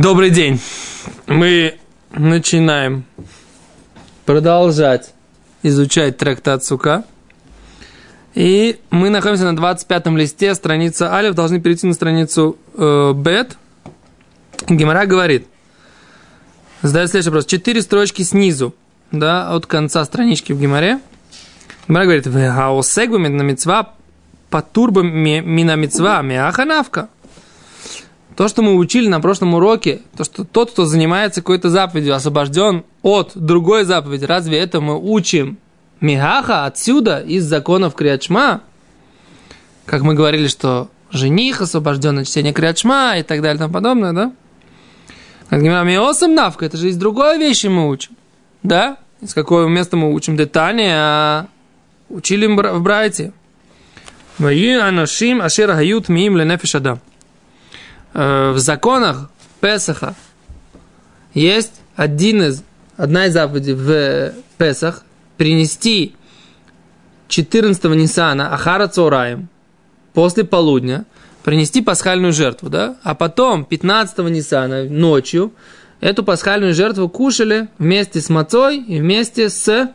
Добрый день. Мы начинаем продолжать изучать трактат Сука. И мы находимся на 25-м листе, страница Алиф, должны перейти на страницу э, Бет. Гемора говорит, задает следующий вопрос. Четыре строчки снизу, да, от конца странички в Геморе. Гемора говорит, «Хаосегу на мецва патурба мина мецва мяханавка». То, что мы учили на прошлом уроке, то, что тот, кто занимается какой-то заповедью, освобожден от другой заповеди, разве это мы учим Мигаха отсюда, из законов Криачма? Как мы говорили, что жених освобожден от чтения Криачма и так далее и тому подобное, да? Как Миосам Навка, это же из другой вещи мы учим, да? Из какого места мы учим детали, а учили в Брайте. Ваи анашим ашер хают миим ленефиш адам. Э, в законах Песаха есть один из, одна из заповедей в Песах принести 14 Нисана Ахара Цураем после полудня, принести пасхальную жертву, да? А потом 15 Нисана ночью эту пасхальную жертву кушали вместе с мацой и вместе с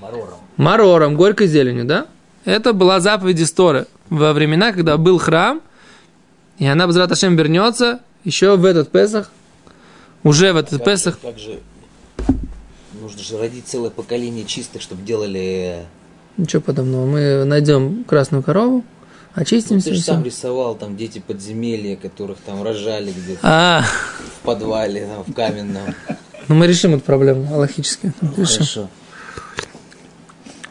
марором, марором горькой зеленью, да? Это была заповедь истории во времена, когда был храм, и она, Безрат Ашем, вернется еще в этот Песах, уже в этот как Песах. Же, как же нужно же родить целое поколение чистых, чтобы делали... Ничего подобного. Мы найдем красную корову, очистимся. Ну, ты же сам рисовал там дети подземелья, которых там рожали где-то А, в подвале, там, в каменном. ну мы решим эту проблему аллахически. Решим. Хорошо.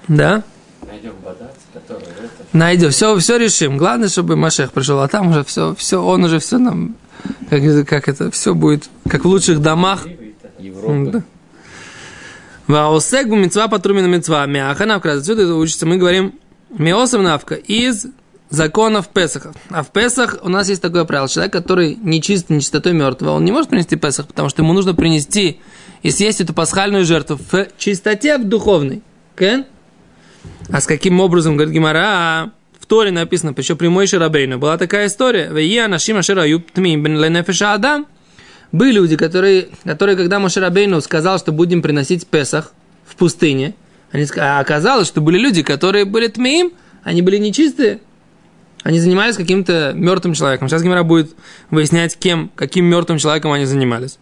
Да? Найдем бадат, который это... Найдем. Все, все решим. Главное, чтобы Машех пришел, а там уже все, все, он уже все нам, как, как это, все будет, как в лучших домах. Европа. Да. Ваосек мецва патрумина мецва. Мяха навка. Отсюда это учится. Мы говорим меосам навка из законов Песаха. А в Песах у нас есть такое правило. Человек, который не чист нечистотой мертвого, он не может принести Песах, потому что ему нужно принести и съесть эту пасхальную жертву в чистоте в духовной. Кен? А с каким образом, говорит Гимара, в Торе написано, еще при Мойше была такая история. «Вея нашим ашера юб тмим бен ленефеша адам». Были люди, которые, которые когда Моше Рабейну сказал, что будем приносить Песах в пустыне, они, а оказалось, что были люди, которые были тмеим, они были нечистые, они занимались каким-то мертвым человеком. Сейчас Гимара будет выяснять, кем, каким мертвым человеком они занимались.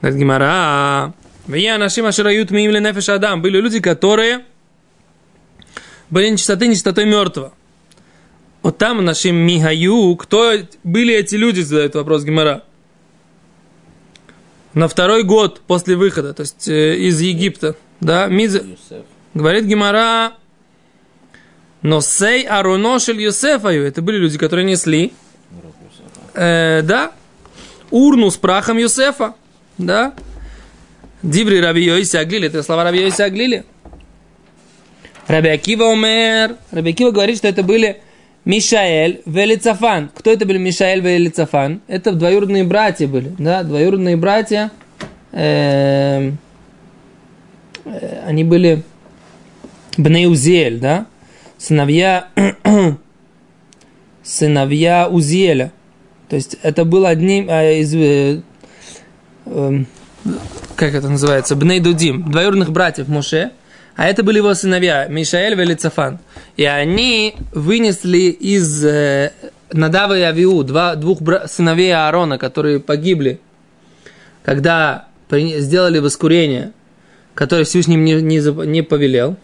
Говорит Гимара, «Вея нашим ашера юб тмим ленефеша адам». Были люди, которые были нечистоты, нечистотой мертвого. Вот там нашим Михаю, кто были эти люди, задает вопрос Гимара. На второй год после выхода, то есть э, из Египта, да, Миз... Юсеф. говорит Гимара, но сей ароношель Юсефаю, это были люди, которые несли, э, да, урну с прахом Юсефа, да, Диври Раби Аглили, это слова Раби Аглили. Раби Акива умер. Раби Акива говорит, что это были Мишаэль Велицафан. Кто это были Мишаэль Велицафан? Это двоюродные братья были, да, двоюродные братья. эм, э, они были Бнеузель, да, сыновья, сыновья Узиеля. То есть это был одним а, из, э, эм, как это называется, Бней Дудим, двоюродных братьев Моше, а это были его сыновья, Мишаэль и Велицафан. И они вынесли из э, Надава и Авиу, два, двух бра- сыновей Аарона, которые погибли, когда при- сделали воскурение, которое Всевышний не, не, не повелел.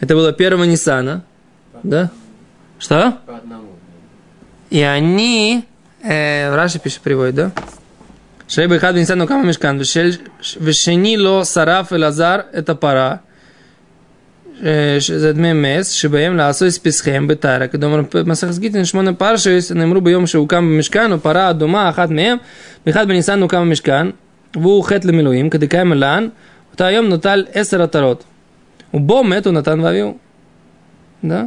Это было первого Нисана. Да? Что? По одному. И они, э, Раши пишет, приводит, да? Шейба Ихад Бенисад Нукама Мешкан, Вешени Ло Сараф Элазар, это пара. שזה דמי מס, שבהם לעשו פסחיהם בתארה, כדומר מסכת גיטין שמונה פרשס, נאמרו ביום שהוקם במשכן, ופרה אדומה אחת מהם, באחד בניסן הוקם במשכן, והוא חטא למילואים, כדקיים מלן, אותו היום נוטל עשר עטרות. ובו מתו נתן ואביהו. Да?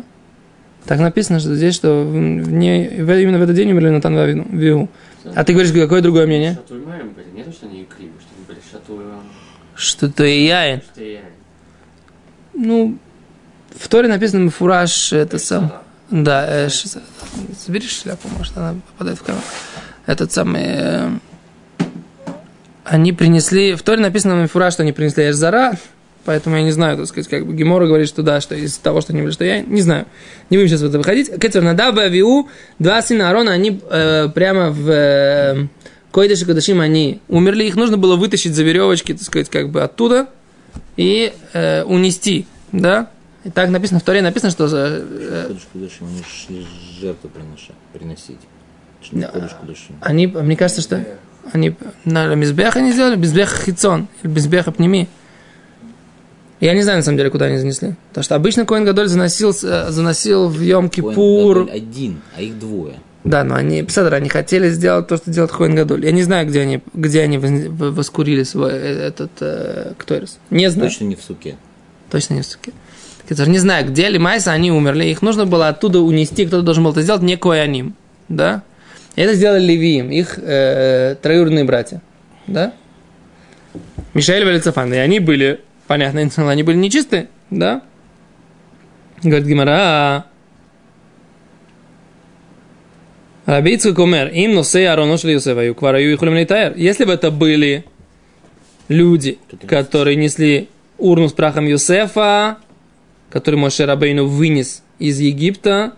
Так написано, что здесь, что в- в ней- в- именно в этот день умерли Натан и Авиу. А ты говоришь, какое другое мнение? Шатуймаем были. Не то, что они криво, что они были шатуем. Что-то и яин. Ну, в Торе написано Мефураж, это сам. Да, э, ш- собери шляпу, может, она попадает в камеру. Этот самый... э, они принесли, в Торе написано на Мифура, что они принесли Эшзара, поэтому я не знаю, так сказать, как бы Гемора говорит, что да, что из того, что они были, что я не знаю. Не будем сейчас в это выходить. Кетер Надав и Авиу, два сына Аарона, они э, прямо в э, Койдыш и Кадашим, они умерли, их нужно было вытащить за веревочки, так сказать, как бы оттуда и э, унести, да? И так написано, в Торе написано, что... Э, Кудышим, они шли жертву приносить. Они, мне кажется, что они на Мизбех они сделали, Мизбех Хитсон, или Мизбех Пними. Я не знаю, на самом деле, куда они занесли. Потому что обычно Коин Гадоль заносил, э, заносил в Йом Кипур. Один, а их двое. Да, но они, Псадр, они хотели сделать то, что делает Коин Гадоль. Я не знаю, где они, где они воскурили свой э, этот э, Ктойрос. Не знаю. Точно не в суке. Точно не в суке. Не знаю, где Лимайса, они умерли. Их нужно было оттуда унести, кто-то должен был это сделать, не Кояним. Да? И это сделали Левиим, их э, троюродные братья. Да? Мишаэль Валицафан. И они были, понятно, они были нечистые. Да? Говорит Гимара, Рабицкий кумер, им носе ароно шли Йосефа, квараю и хулим Если бы это были люди, которые несли урну с прахом Йосефа, который Моше Рабейну вынес из Египта,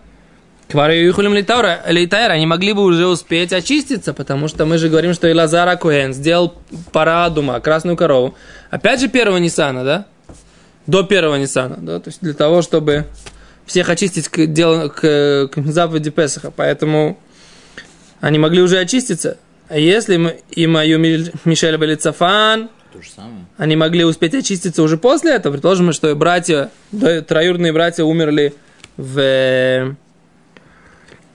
квараю и хулим лейтайр, они могли бы уже успеть очиститься, потому что мы же говорим, что Илазар Коэн сделал парадума, красную корову. Опять же первого Ниссана, да? До первого Ниссана, да? То есть для того, чтобы всех очистить к, делу, к, к заповеди Песаха. Поэтому они могли уже очиститься. А если мы, и мою Мишель же самое. они могли успеть очиститься уже после этого. Предположим, что братья, троюродные братья умерли в э,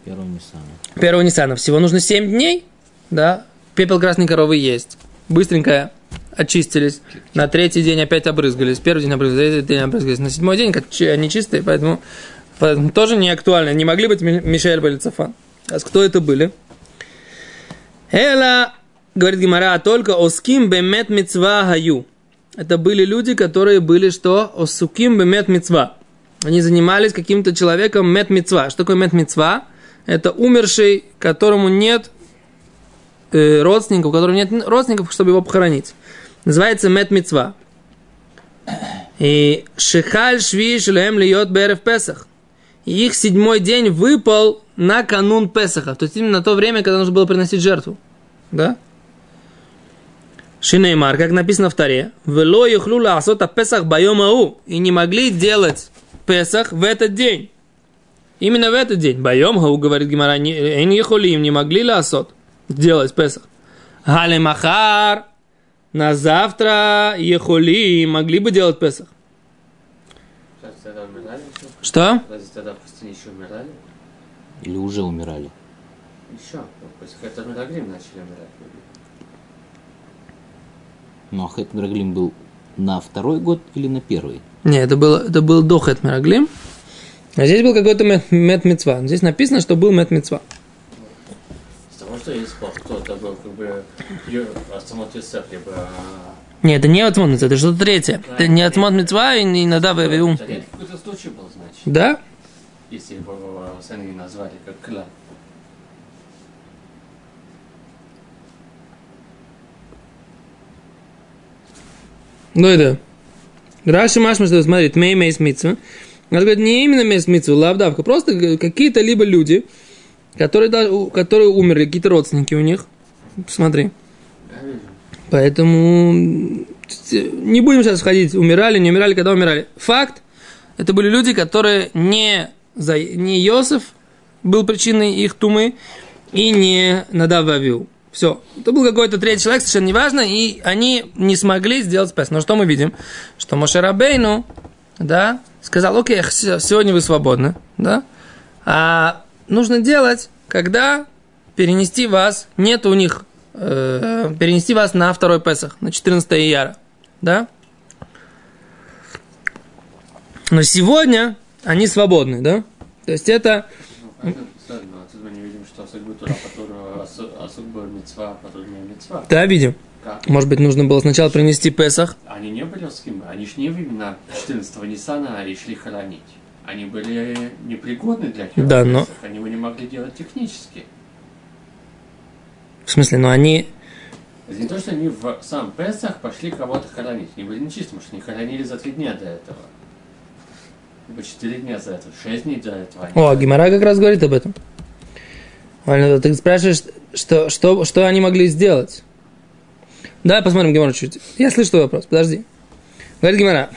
Первого самое. первого Ниссана. Всего нужно 7 дней, да, пепел красной коровы есть. Быстренько очистились. На третий день опять обрызгались. Первый день обрызгались, третий день обрызгались. На седьмой день как они чистые, поэтому, поэтому тоже не актуально. Не могли быть Ми- Мишель Балицафан. А кто это были? Эла, говорит Гимара, только оским бемет мецва хаю. Это были люди, которые были что? Осуким бемет мецва. Они занимались каким-то человеком мет мецва. Что такое мет мецва? Это умерший, которому нет э, родственников, у которого нет родственников, чтобы его похоронить. Называется мет мецва. И шехаль шви шлем льет берев песах. И их седьмой день выпал на канун Песаха. То есть именно на то время, когда нужно было приносить жертву. Да? Шинеймар, как написано в Таре, «Вело юхлю лаасота Песах байом ау» и не могли делать Песах в этот день. Именно в этот день. Байом ау, говорит Гимара, не им не могли лаасот делать Песах. Гале махар, на завтра ехоли могли бы делать Песах. Что? Разве тогда в пустыне еще умирали? Или уже умирали. Еще. После Хэтер Мераглим начали умирать. люди. Ну, а Хэт Мираглим был на второй год или на первый? Не, это было, это был до Мираглим. А здесь был какой-то мет, мет мецва. Здесь написано, что был мет мецва. Из того, что есть спор, кто это был, как бы, Астамот Юсеф, либо... а, Не, это не Атмон Мецва, это что-то третье. Это не Атмон Мецва и не Надав. Это какой-то случай был, значит, Да? Если его сами назвали как клан. Ну это. Раши Машма, что смотрит, мей мейс митцва. Он говорит, не именно мейс митцва, лавдавка, просто какие-то либо люди, которые, которые умерли, какие-то родственники у них. Смотри. Поэтому м, не будем сейчас входить, умирали, не умирали, когда умирали. Факт, это были люди, которые не, за, не Йосиф был причиной их тумы, и не Надав Авиу. Все. Это был какой-то третий человек, совершенно неважно, и они не смогли сделать спас. Но что мы видим? Что Моше Рабейну, да, сказал, окей, сегодня вы свободны, да, а нужно делать, когда перенести вас, нет у них, э, перенести вас на второй Песах, на 14 ияра, да? Но сегодня они свободны, да? То есть это, Ну, не а не да, видим. Как? Может быть, нужно было сначала принести Песах, Они не были русскими, они ж не именно 14 Ниссана и шли хоронить. Они были непригодны для Хера Да, но- Песах, Они его не могли делать технически. в смысле, но они, Это не то, что они в сам Песах пошли кого-то хоронить. Они были нечистым, потому что они хоронили за три дня до этого. Либо четыре дня за это, шесть дней до этого. они О, Гимара как раз говорит об этом. Ладно, Ты спрашиваешь, что, что, что они могли сделать? Давай посмотрим Гимара чуть. Я слышу твой вопрос, подожди. Говорит Гимара.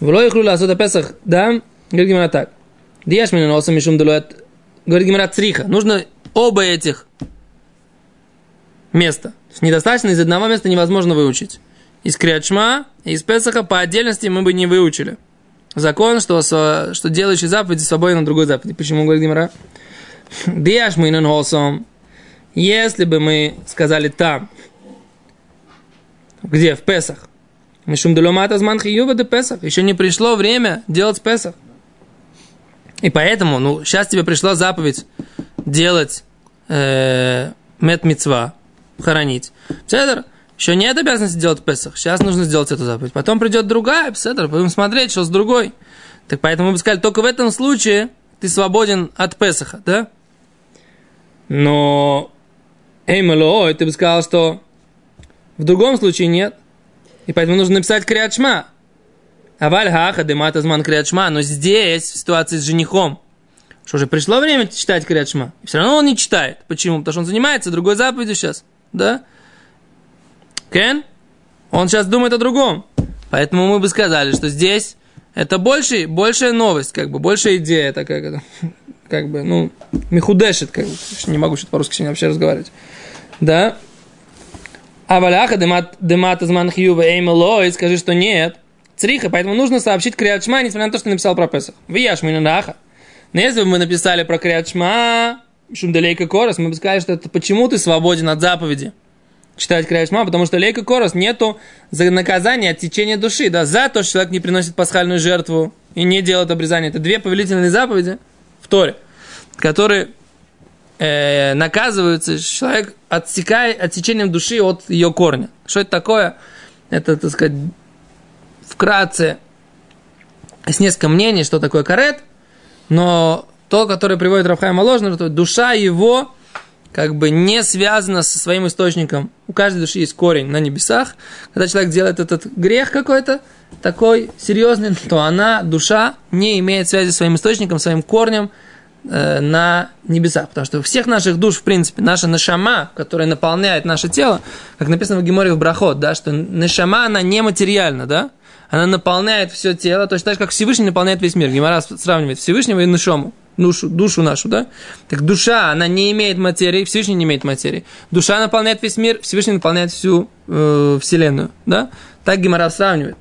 Вло их лула асота Песах, да? Говорит Гимара так. Диаш меня носом мишум делует. Говорит Гимара цриха. Нужно оба этих места. Недостаточно из одного места невозможно выучить. Из Криачма и из Песаха по отдельности мы бы не выучили. Закон, что, что делающий заповеди свободен от другой заповеди. Почему, говорит Гимара? Диаш мы носом. Если бы мы сказали там, где? В Песах. Мишум деломата зман хиюба де Песах. Еще не пришло время делать Песах. И поэтому, ну, сейчас тебе пришла заповедь делать э, мет хоронить. Цедр, еще нет обязанности делать Песах. Сейчас нужно сделать эту заповедь. Потом придет другая, Цедр, будем смотреть, что с другой. Так поэтому мы бы сказали, только в этом случае ты свободен от Песаха, да? Но, эй, малой, ты бы сказал, что в другом случае нет. И поэтому нужно написать криачма. Аваль хаха демата зман криачма. Но здесь, в ситуации с женихом, что же, пришло время читать криачма. Все равно он не читает. Почему? Потому что он занимается другой заповедью сейчас. Да? Кен? Он сейчас думает о другом. Поэтому мы бы сказали, что здесь это больше, большая новость, как бы, большая идея такая, как, бы, ну, михудешит, как бы, не могу что-то по-русски сегодня вообще разговаривать. Да? А валяха демат изман хьюва эймелой, скажи, что нет. Цриха, поэтому нужно сообщить Криадшма, несмотря на то, что написал про Песах. Вияш минунаха. Но если бы мы написали про Криадшма, Шумдалейка Корос, мы бы сказали, что это почему ты свободен от заповеди читать Криадшма, потому что Лейка Корос нету за наказания от течения души, да, за то, что человек не приносит пасхальную жертву и не делает обрезание. Это две повелительные заповеди в Торе, которые э, наказываются, человек отсекает отсечением души от ее корня. Что это такое? Это, так сказать, вкратце есть несколько мнений, что такое карет, но то, которое приводит Рафхайма ложно, что душа его как бы не связана со своим источником. У каждой души есть корень на небесах. Когда человек делает этот грех какой-то, такой серьезный, то она, душа, не имеет связи со своим источником, своим корнем э, на небесах. Потому что у всех наших душ, в принципе, наша нашама, которая наполняет наше тело, как написано в Геморе в Брахот, да, что нашама, она нематериальна, да, она наполняет все тело, точно так же, как Всевышний наполняет весь мир. Гемора сравнивает Всевышнего и Нашому, душу, душу нашу, да? Так душа, она не имеет материи, Всевышний не имеет материи. Душа наполняет весь мир, Всевышний наполняет всю э, Вселенную, да? Так Гемора сравнивает.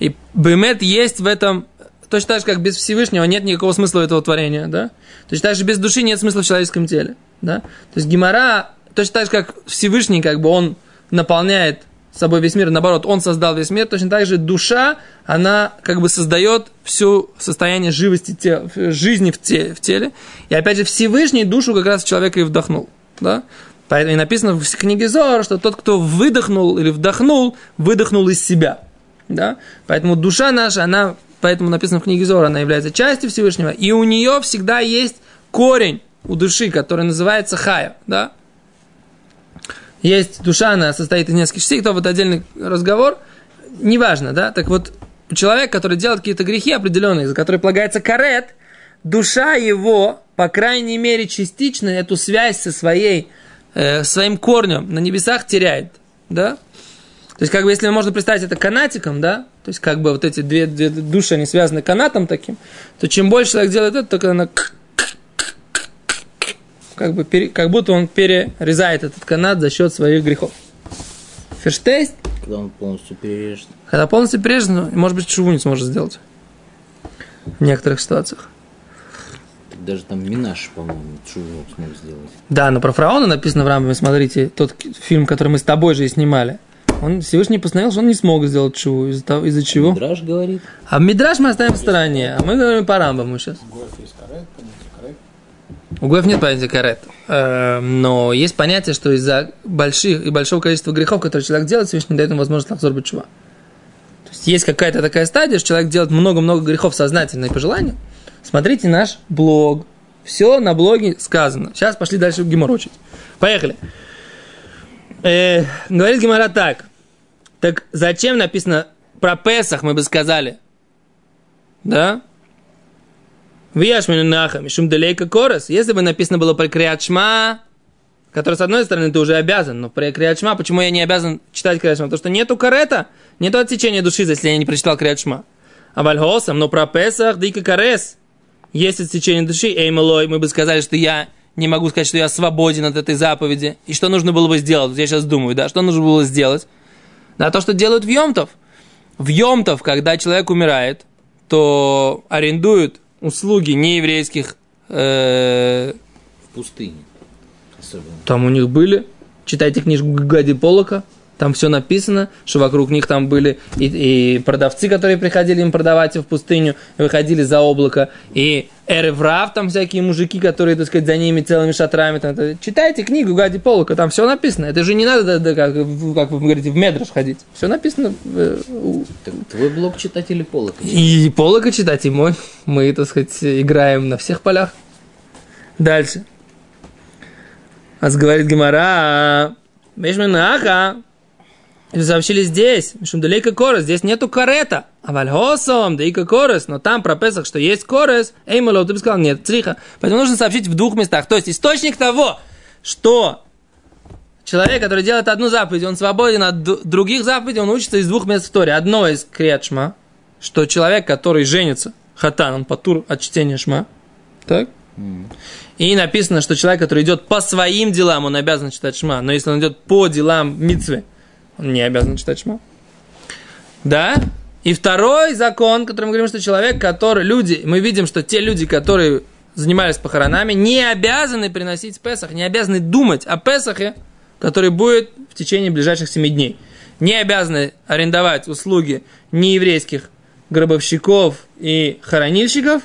И Бемет есть в этом, точно так же, как без Всевышнего нет никакого смысла этого творения, да? Точно так же без души нет смысла в человеческом теле, да? То есть Гемора, точно так же, как Всевышний, как бы он наполняет собой весь мир, наоборот, он создал весь мир, точно так же душа, она как бы создает все состояние живости, тела, жизни в теле, в теле. И опять же, Всевышний душу как раз в человека и вдохнул. Да? Поэтому и написано в книге Зор, что тот, кто выдохнул или вдохнул, выдохнул из себя. Да? Поэтому душа наша, она, поэтому написано в книге Зор, она является частью Всевышнего, и у нее всегда есть корень у души, который называется хая. Да? Есть душа, она состоит из нескольких частей, то вот отдельный разговор, неважно, да, так вот, человек, который делает какие-то грехи определенные, за которые полагается карет, душа его, по крайней мере, частично эту связь со своей, э, своим корнем на небесах теряет, да, то есть, как бы, если можно представить это канатиком, да, то есть, как бы, вот эти две, две души, они связаны канатом таким, то чем больше человек делает это, только она как, бы, пере, как будто он перерезает этот канат за счет своих грехов. Ферштейст, Когда он полностью перережет. когда полностью перерезан, ну, может быть, шуву не сможет сделать. В некоторых ситуациях. Даже там Минаш, по-моему, Чувок смог сделать. Да, но про фараона написано в Рамбаме, смотрите, тот фильм, который мы с тобой же и снимали. Он Всевышний постановил, что он не смог сделать шуву. Из-за, того- из-за чего? Драж говорит. А Мидраш мы оставим в стороне, а мы говорим по Рамбаму сейчас. У Гоев нет понятия карет. Э, Но есть понятие, что из-за больших и большого количества грехов, которые человек делает, Всевышний дает ему возможность лахзор чува. То есть есть какая-то такая стадия, что человек делает много-много грехов сознательно и по желанию. Смотрите наш блог. Все на блоге сказано. Сейчас пошли дальше в Гемор учить. Поехали. Э, говорит Гимара так. Так зачем написано про Песах, мы бы сказали? Да? Вияшмину наха, мишум далейка корос. Если бы написано было про Криачма, который, с одной стороны, ты уже обязан, но про Криачма, почему я не обязан читать Криачма? Потому что нету карета, нету отсечения души, если я не прочитал Криачма. А вальгосом, но про Песах, дика карес, есть отсечение души, эй, малой, мы бы сказали, что я не могу сказать, что я свободен от этой заповеди. И что нужно было бы сделать? Я сейчас думаю, да, что нужно было сделать? Да, то, что делают в Йомтов. В Йомтов, когда человек умирает, то арендуют услуги нееврейских э, В пустыне. Особенно. Там у них были. Читайте книжку Гади Полока. Там все написано, что вокруг них там были и, и продавцы, которые приходили им продавать в пустыню, выходили за облако, и Эреврав, там всякие мужики, которые, так сказать, за ними целыми шатрами. Там, это- читайте книгу Гади Полока, там все написано. Это же не надо, да, да, как, как вы говорите, в медраж ходить. Все написано. э, Так твой блог читать или полок? и Полока читать, и мой. Мы, так сказать, играем на всех полях. Дальше. А говорит Гимара, Мешминаха, сообщили здесь, Мишум далейка корос, здесь нету карета. А вальгосом, далейка корос, но там про Песах, что есть корос, эй, малов, ты бы сказал, нет, цриха. Поэтому нужно сообщить в двух местах. То есть источник того, что человек, который делает одну заповедь, он свободен от других заповедей, он учится из двух мест в Торе. Одно из Криат-Шма, что человек, который женится, хатан, он патур от чтения Шма. Так? И написано, что человек, который идет по своим делам, он обязан читать Шма. Но если он идет по делам Мицвы, он не обязан читать Шма. Да? И второй закон, который мы говорим, что человек, который, люди, мы видим, что те люди, которые занимались похоронами, не обязаны приносить Песах, не обязаны думать о Песахе, который будет в течение ближайших семи дней. Не обязаны арендовать услуги нееврейских гробовщиков и хоронильщиков,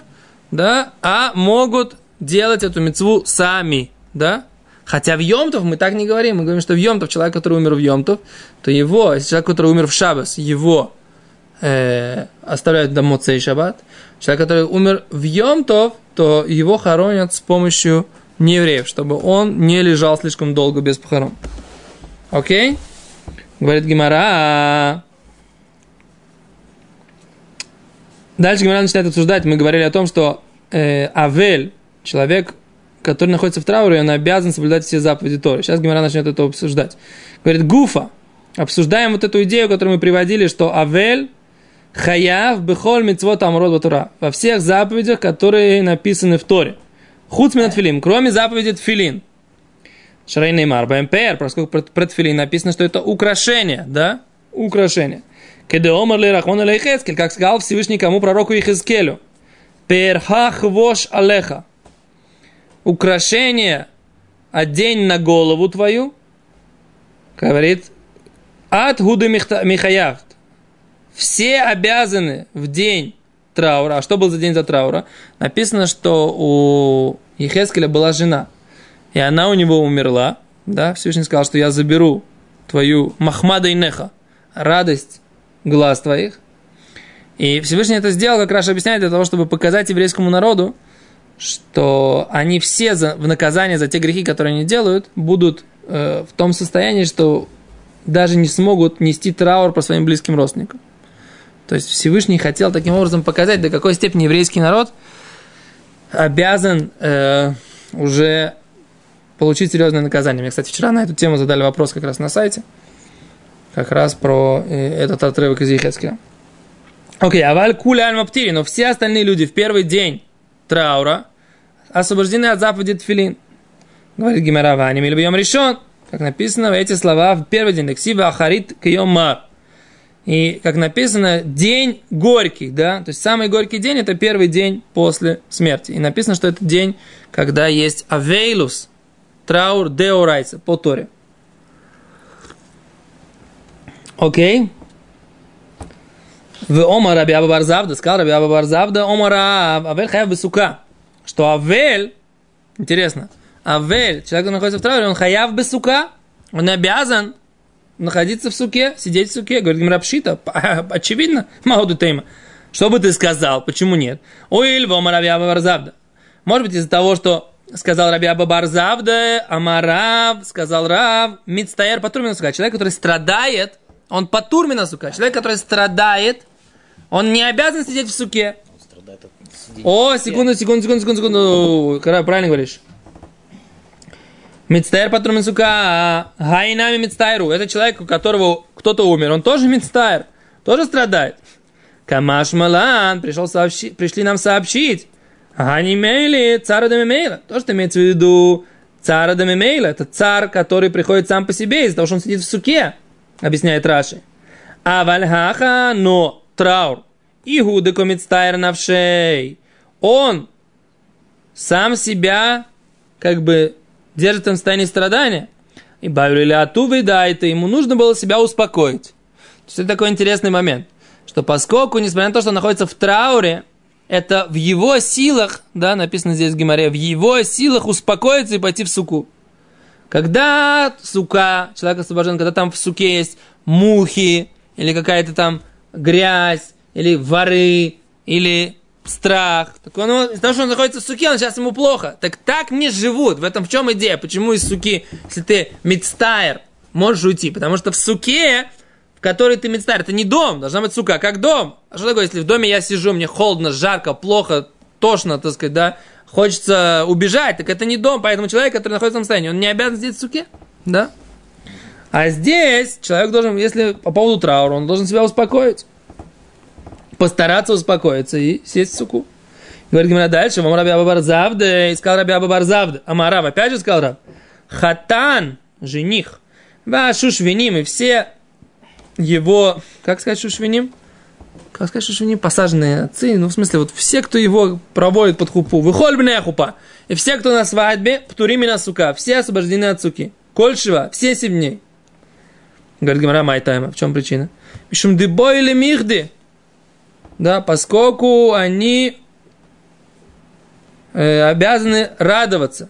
да, а могут делать эту мецву сами, да. Хотя в Йомтов мы так не говорим, мы говорим, что в Йомтов человек, который умер в Йомтов, то его, если человек, который умер в Шабас, его э, оставляют до Моцей Шаббат. Человек, который умер в Йомтов, то его хоронят с помощью неевреев, чтобы он не лежал слишком долго без похорон. Окей? Говорит Гимара. Дальше Гимара начинает обсуждать. Мы говорили о том, что э, Авель, человек, который находится в трауре, он обязан соблюдать все заповеди Торы. Сейчас Гимара начнет это обсуждать. Говорит, Гуфа. Обсуждаем вот эту идею, которую мы приводили, что Авель Хаяв бехоль митцвот амрот батура. Во всех заповедях, которые написаны в Торе. Худ филин, кроме заповеди тфилин. Шарейный мар, БМПР, поскольку про, про тфилин написано, что это украшение, да? Украшение. Кеде омар ли рахмон алейхескель, как сказал Всевышний кому пророку Ихискелю. Перхах вош алеха. Украшение одень на голову твою, говорит, от гуды михаяв. Все обязаны в день траура. А что был за день за траура? Написано, что у Ехескеля была жена. И она у него умерла. Да, Всевышний сказал, что я заберу твою махмада и неха, радость глаз твоих. И Всевышний это сделал, как Раша объясняет, для того, чтобы показать еврейскому народу, что они все за, в наказание за те грехи, которые они делают, будут э, в том состоянии, что даже не смогут нести траур по своим близким родственникам. То есть Всевышний хотел таким образом показать, до какой степени еврейский народ обязан э, уже получить серьезное наказание. Мне, кстати, вчера на эту тему задали вопрос как раз на сайте, как раз про э, этот отрывок из Ехецкия. Окей, аваль куля аль но все остальные люди в первый день траура освобождены от заповеди тфилин. Говорит Гимара Ваним или бьем решен, как написано эти слова в первый день, Ксива Ахарит Кьомар. И, как написано, день горький, да, то есть самый горький день это первый день после смерти. И написано, что это день, когда есть авейлус, траур деорайса, по Торе. Окей. В Аба Барзавда, сказал Раби Аба Барзавда, Омар Авель Хаяв Бесука. Что Авель, интересно, Авель, человек, который находится в трауре, он Хаяв Бесука, он обязан находиться в суке, сидеть в суке. Говорит Гимрапшита, очевидно, Мауду Тейма. Что бы ты сказал, почему нет? Ой, Льво Маравьява Варзавда. Может быть, из-за того, что сказал Раби Абабар Завде, Амарав, сказал Рав, Мицтаер Патурмина Сука. Человек, который страдает, он Патурмина Сука. Человек, который страдает, он не обязан сидеть в суке. Он страдает от О, секунду, секунду, секунду, секунду, секунду. Правильно говоришь. Мицтайр патрум сука, гайнами мицтайру. Это человек, у которого кто-то умер. Он тоже мицтайр, тоже страдает. Камаш Малан пришел сообщи- пришли нам сообщить. Гани Мейли, цара Дамимейла. То, что имеется в виду цара Дамимейла. Это царь, который приходит сам по себе из-за того, что он сидит в суке, объясняет Раши. А вальхаха, но траур. Игуды комицтайр навшей. Он сам себя как бы держит в состоянии страдания. И бавили ату да, это ему нужно было себя успокоить. То есть это такой интересный момент, что поскольку, несмотря на то, что он находится в трауре, это в его силах, да, написано здесь в Гимаре, в его силах успокоиться и пойти в суку. Когда сука, человек освобожден, когда там в суке есть мухи, или какая-то там грязь, или воры, или страх, так он, из-за того, что он находится в суке, он сейчас ему плохо. Так так не живут. В этом в чем идея? Почему из суки, если ты мидстайр, можешь уйти? Потому что в суке, в которой ты мидстайр, это не дом, должна быть сука, как дом. А что такое, если в доме я сижу, мне холодно, жарко, плохо, тошно, так сказать, да, хочется убежать, так это не дом, поэтому человек, который находится в состоянии, он не обязан сидеть в суке, да? А здесь человек должен, если по поводу траура, он должен себя успокоить. Постараться успокоиться и сесть в суку. Говорит Гимара дальше, вам Раби Абабар Завде, и сказал Раби Абабар а Марав, опять же сказал Раб, Хатан, жених, Вашушвиним, и все его, как сказать шушвиним? Как сказать шушвиним? Посаженные отцы, ну в смысле, вот все, кто его проводит под хупу, выхоль бне хупа, и все, кто на свадьбе, птуримина сука, все освобождены от суки. Кольшева, все семь дней. Говорит Гимара Майтайма, в чем причина? Мишум дебой или михды. Да, поскольку они э, обязаны радоваться.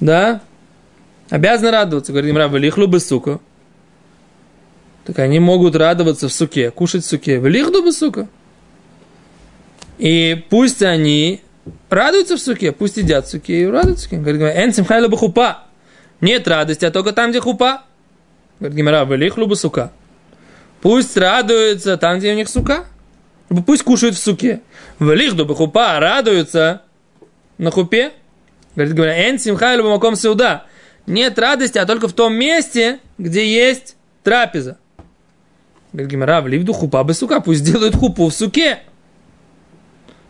Да? Обязаны радоваться. Говорит Гимара, вылихлу бы сука. Так они могут радоваться в суке, кушать в суке. Вылихлу бы сука. И пусть они радуются в суке, пусть едят в суке и радуются в суке. Говорит энцем хайла бы хупа. Нет радости, а только там, где хупа. Говорит Гимара, вылихлу бы сука. Пусть радуются там, где у них сука. Пусть кушают в суке. Вылихду бы хупа, радуются на хупе. Говорит Гимара, энцем хайла бы маком сюда. Нет радости, а только в том месте, где есть трапеза. Говорит Гимара, в ливду хупа бы сука, пусть делают хупу в суке.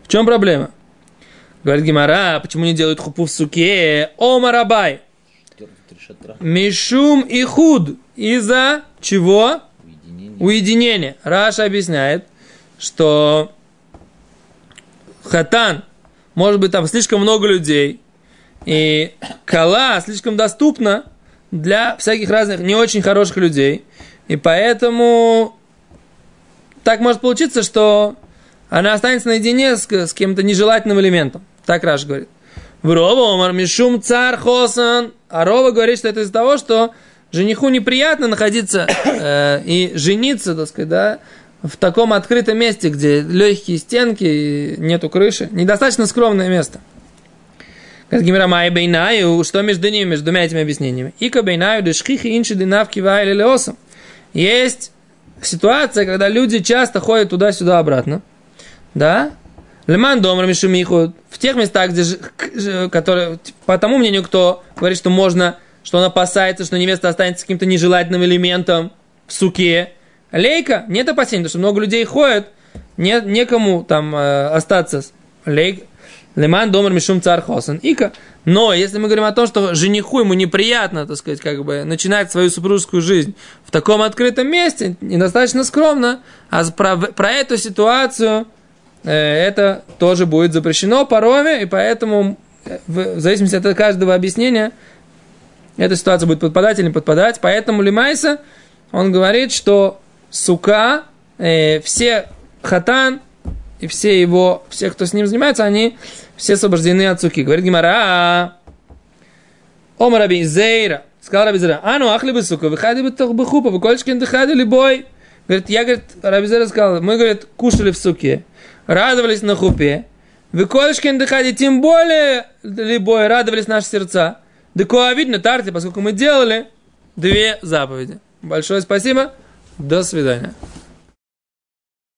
В чем проблема? Говорит Гимара, почему не делают хупу в суке? О, Марабай. Мишум и худ. Из-за чего? Уединение. Раша объясняет, что хатан, может быть, там слишком много людей, и кала слишком доступна для всяких разных не очень хороших людей, и поэтому так может получиться, что она останется наедине с, с каким-то нежелательным элементом. Так Раш говорит. В Рова Омар Мишум цар Хосан. А Рова говорит, что это из-за того, что жениху неприятно находиться э, и жениться, так сказать, да, в таком открытом месте, где легкие стенки и нету крыши. Недостаточно скромное место. Как Гимера Май Бейнаю, что между ними, между двумя этими объяснениями? Ика Бейнаю, Дешхихи, Инши, Динавки, Вайли, Леосом. Есть ситуация, когда люди часто ходят туда-сюда обратно. Да? Леман домар мишумиху. В тех местах, где, которые, по тому мнению, кто говорит, что можно, что он опасается, что невеста останется каким-то нежелательным элементом в суке. Лейка, нет опасений, потому что много людей ходят, нет, некому там э, остаться. Лейк, Леман домар мишум цар хосан. Ика. Но если мы говорим о том, что жениху ему неприятно, так сказать, как бы начинать свою супружескую жизнь в таком открытом месте, недостаточно скромно, а про, про эту ситуацию э, это тоже будет запрещено по Рове, и поэтому э, в зависимости от каждого объяснения эта ситуация будет подпадать или не подпадать. Поэтому Лимайса, он говорит, что сука, э, все хатан и все его, все, кто с ним занимается, они все освобождены от суки. Говорит Гимара, Ома Раби Зейра, сказал Раби Зейра, а ну ахли бы сука, выходи бы тох бы хупа, выкольчкин дыхади любой. Говорит, я, говорит, Раби Зейра сказал, мы, говорит, кушали в суке, радовались на хупе, Выколышкин дыхади, тем более, либо радовались наши сердца. Декуа видно тарте, поскольку мы делали две заповеди. Большое спасибо. До свидания.